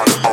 on.